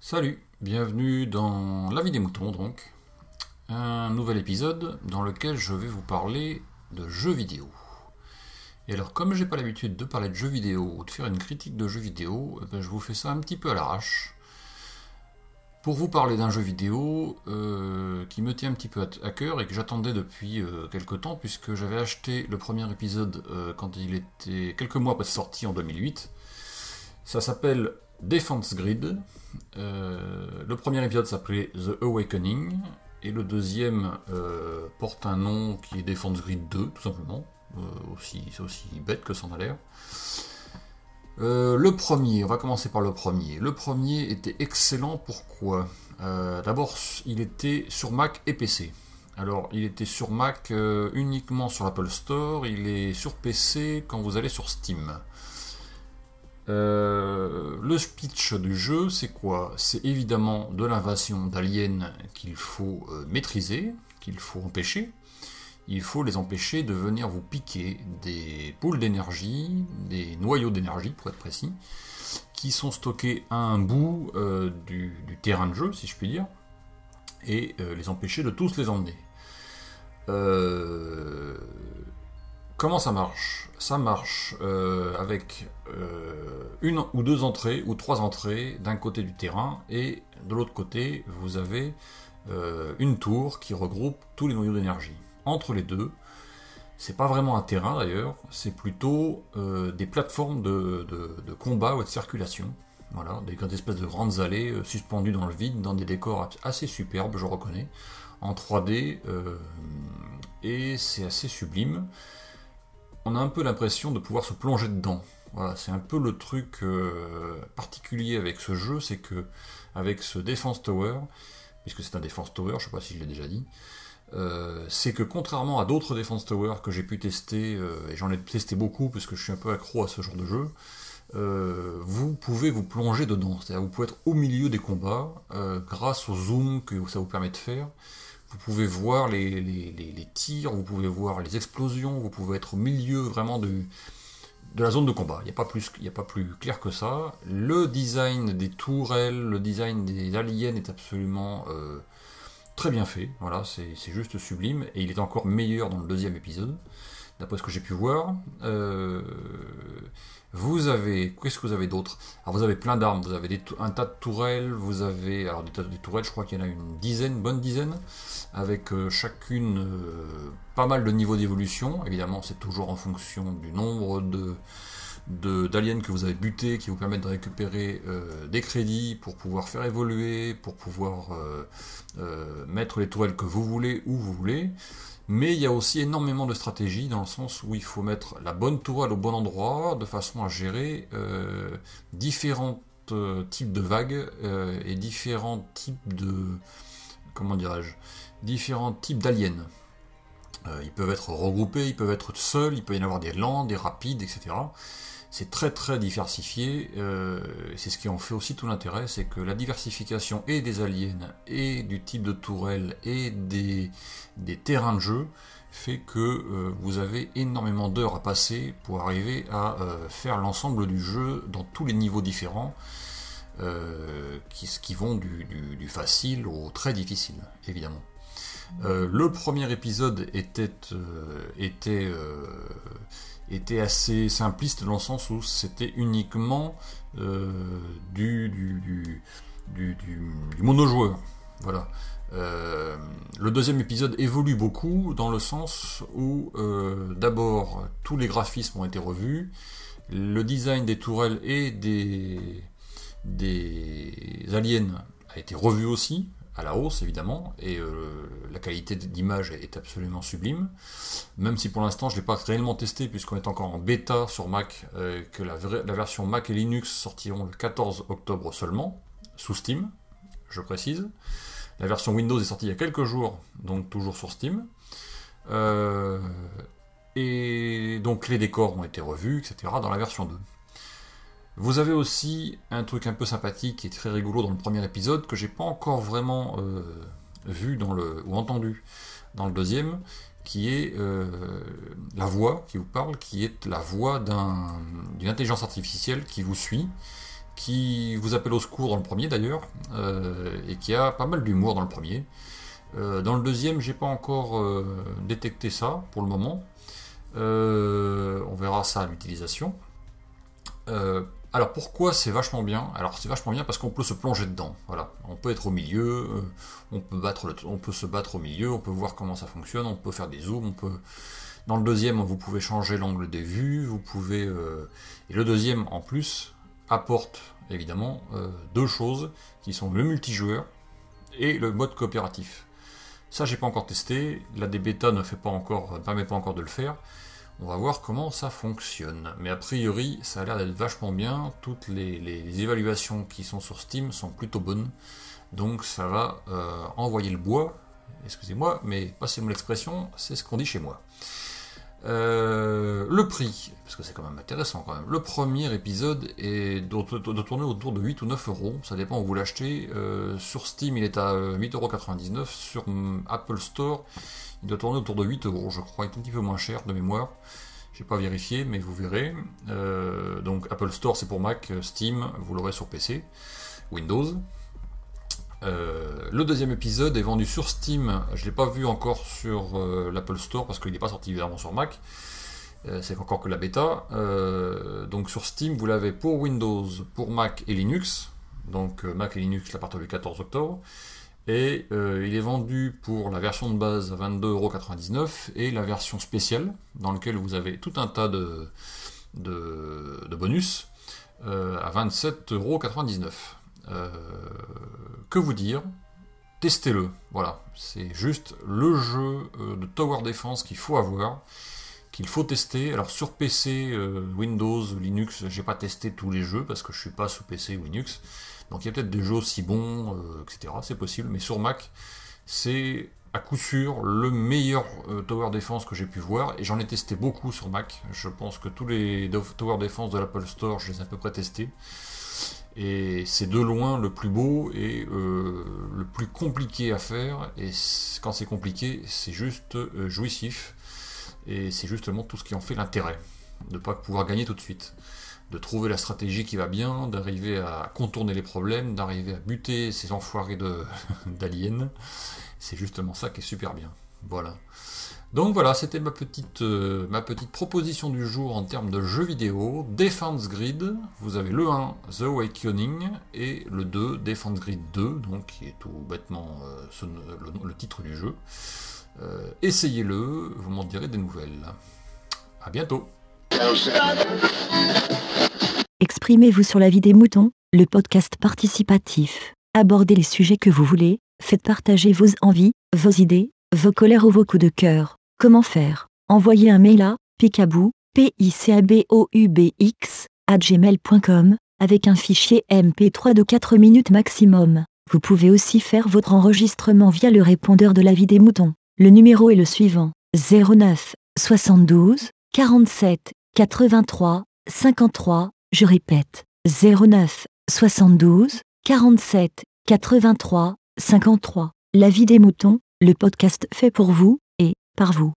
Salut, bienvenue dans La vie des moutons donc. Un nouvel épisode dans lequel je vais vous parler de jeux vidéo. Et alors comme j'ai pas l'habitude de parler de jeux vidéo ou de faire une critique de jeux vidéo, eh ben, je vous fais ça un petit peu à l'arrache. Pour vous parler d'un jeu vidéo euh, qui me tient un petit peu à, cœur et que j'attendais depuis euh, quelques temps, puisque j'avais acheté le premier épisode euh, quand il était quelques mois après sorti en 2008. Ça s'appelle Defense Grid. le premier épisode s'appelait The Awakening et le deuxième porte un nom qui est Defense Grid 2, tout simplement. c'est aussi bête que ça en a l'air. Euh, le premier, on va commencer par le premier. Le premier était excellent, pourquoi? Euh, D'abord, il était sur Mac et PC. Alors, il était sur Mac euh, uniquement sur l'Apple Store, il est sur PC quand vous allez sur Steam. le speech du jeu, c'est quoi? C'est évidemment de l'invasion d'aliens qu'il faut maîtriser, qu'il faut empêcher il faut les empêcher de venir vous piquer des poules d'énergie, des noyaux d'énergie pour être précis, qui sont stockés à un bout euh, du, terrain de jeu, si je puis dire, et euh, les empêcher de tous les emmener. Euh, comment ça marche? Ça marche avec une ou deux entrées ou trois entrées d'un côté du terrain et de l'autre côté vous avez une tour qui regroupe tous les noyaux d'énergie entre les deux. C'est pas vraiment un terrain d'ailleurs, c'est plutôt euh, des plateformes de, combat ou de circulation. Voilà, des, espèces de grandes allées euh, suspendues dans le vide, dans des décors assez superbes, je reconnais, en 3D, euh, et c'est assez sublime. On a un peu l'impression de pouvoir se plonger dedans. Voilà, c'est un peu le truc particulier avec ce jeu, c'est que avec ce Defense Tower, puisque c'est un Defense Tower, je sais pas si je l'ai déjà dit, euh, c'est que contrairement à d'autres Defense Tower que j'ai pu tester, euh, et j'en ai testé beaucoup parce que je suis un peu accro à ce genre de jeu, euh, vous pouvez vous plonger dedans. C'est-à-dire vous pouvez être au milieu des combats grâce au zoom que ça vous permet de faire. Vous pouvez voir les, tirs, vous pouvez voir les explosions, vous pouvez être au milieu vraiment de, la zone de combat. Il n'y a pas plus clair que ça. Le design des tourelles, le design des aliens est absolument très bien fait, voilà, c'est juste sublime, et il est encore meilleur dans le deuxième épisode, d'après ce que j'ai pu voir. Euh, vous avez, qu'est-ce que vous avez d'autre? Alors vous avez plein d'armes, vous avez un tas de tourelles, vous avez, alors des, de tourelles, je crois qu'il y en a une dizaine, bonne dizaine, avec euh, chacune euh, pas mal de niveaux d'évolution, évidemment c'est toujours en fonction du nombre de d'aliens que vous avez butés qui vous permettent de récupérer euh, des crédits pour pouvoir faire évoluer, pour pouvoir euh, euh, mettre les toiles que vous voulez où vous voulez. Mais il y a aussi énormément de stratégies dans le sens où il faut mettre la bonne toile au bon endroit de façon à gérer différents types de vagues et différents types de comment dirais-je différents types d'aliens. ils peuvent être regroupés, ils peuvent être seuls, il peut y en avoir des lents, des rapides, etc. C'est très très diversifié, euh, c'est ce qui en fait aussi tout l'intérêt, c'est que la diversification et des aliens, et du type de tourelle, et des, terrains de jeu, fait que euh, vous avez énormément d'heures à passer pour arriver à euh, faire l'ensemble du jeu dans tous les niveaux différents, qui, qui, vont du, facile au très difficile, évidemment. Le premier épisode était, était était assez simpliste dans le sens où c'était uniquement euh, du, du, du, du, monojoueur. Voilà. Euh, le deuxième épisode évolue beaucoup dans le sens où euh, d'abord tous les graphismes ont été revus, le design des tourelles et des aliens a été revu aussi, à la hausse évidemment, et euh, la qualité d'image est absolument sublime, même si pour l'instant je ne l'ai pas réellement testé puisqu'on est encore en bêta sur Mac, euh, que la, version Mac et Linux sortiront le 14 octobre seulement, sous Steam, je précise. La version Windows est sortie il y a quelques jours, donc toujours sur Steam. Euh, et donc les décors ont été revus, etc. dans la version 2. Vous avez aussi un truc un peu sympathique et très rigolo dans le premier épisode que j'ai pas encore vraiment euh, vu dans le ou entendu dans le deuxième, qui est la voix qui vous parle, qui est la voix d'une intelligence artificielle qui vous suit, qui vous appelle au secours dans le premier d'ailleurs, et qui a pas mal d'humour dans le premier. dans le deuxième, j'ai pas encore détecté ça pour le moment. on verra ça à l'utilisation. Alors pourquoi c'est vachement bien? Alors c'est vachement bien parce qu'on peut se plonger dedans. Voilà, on peut être au milieu, euh, on peut se battre au milieu, on peut voir comment ça fonctionne, on peut faire des zooms, on peut. Dans le deuxième, vous pouvez changer l'angle des vues, vous pouvez. Euh, et le deuxième, en plus, apporte évidemment euh, deux choses qui sont le multijoueur et le mode coopératif. Ça, j'ai pas encore testé. La des ne fait pas encore, ne permet pas encore de le faire. On va voir comment ça fonctionne. Mais a priori, ça a l'air d'être vachement bien. Toutes les, évaluations qui sont sur Steam sont plutôt bonnes. Donc ça va euh, envoyer le bois. Excusez-moi, mais passez-moi l'expression, c'est ce qu'on dit chez moi. Euh, le prix, parce que c'est quand même intéressant quand même. Le premier épisode est de, tourner autour de 8 ou 9 euros, ça dépend où vous l'achetez. Euh, sur Steam, il est à 8,99€. Sur Apple Store, il doit tourner autour de 8 euros, je crois, il est un petit peu moins cher de mémoire. J'ai pas vérifié, mais vous verrez. Euh, donc Apple Store c'est pour Mac, Steam vous l'aurez sur PC, Windows. Euh, le deuxième épisode est vendu sur Steam. Je l'ai pas vu encore sur euh, l'Apple Store parce qu'il n'est pas sorti évidemment sur Mac. c'est encore que la bêta. donc sur Steam, vous l'avez pour Windows, pour Mac et Linux. Donc Mac et Linux à partir du 14 octobre. Et euh, il est vendu pour la version de base à 22,99€ et la version spéciale, dans laquelle vous avez tout un tas de, bonus, euh, à 27,99€. Euh, que vous dire? Testez-le. Voilà, c'est juste le jeu de Tower Defense qu'il faut avoir, qu'il faut tester. Alors sur PC, Windows, Linux, j'ai pas testé tous les jeux parce que je suis pas sous PC ou Linux. Donc il y a peut-être des jeux aussi bons, euh, etc. C'est possible, mais sur Mac, c'est à coup sûr le meilleur euh, Tower Defense que j'ai pu voir, et j'en ai testé beaucoup sur Mac. Je pense que tous les Tower Defense de l'Apple Store, je les ai à peu près testés. Et c'est de loin le plus beau et euh, le plus compliqué à faire. Et quand c'est compliqué, c'est juste jouissif. Et c'est justement tout ce qui en fait l'intérêt. De ne pas pouvoir gagner tout de suite de trouver la stratégie qui va bien, d'arriver à contourner les problèmes, d'arriver à buter ces enfoirés d'aliens. C'est justement ça qui est super bien. Voilà. Donc voilà, c'était ma petite, euh, ma petite proposition du jour en termes de jeux vidéo. Defense Grid, vous avez le 1, The Awakening, et le 2, Defense Grid 2, donc qui est tout bêtement euh, le, titre du jeu. Euh, essayez-le, vous m'en direz des nouvelles. A bientôt Exprimez-vous sur la vie des moutons, le podcast participatif. Abordez les sujets que vous voulez, faites partager vos envies, vos idées, vos colères ou vos coups de cœur. Comment faire? Envoyez un mail à picabou, p i c a b o u b x à gmail.com avec un fichier MP3 de 4 minutes maximum. Vous pouvez aussi faire votre enregistrement via le répondeur de la vie des moutons. Le numéro est le suivant 09 72 47 83 53 je répète, 09 72 47 83 53. La vie des moutons, le podcast fait pour vous par vous.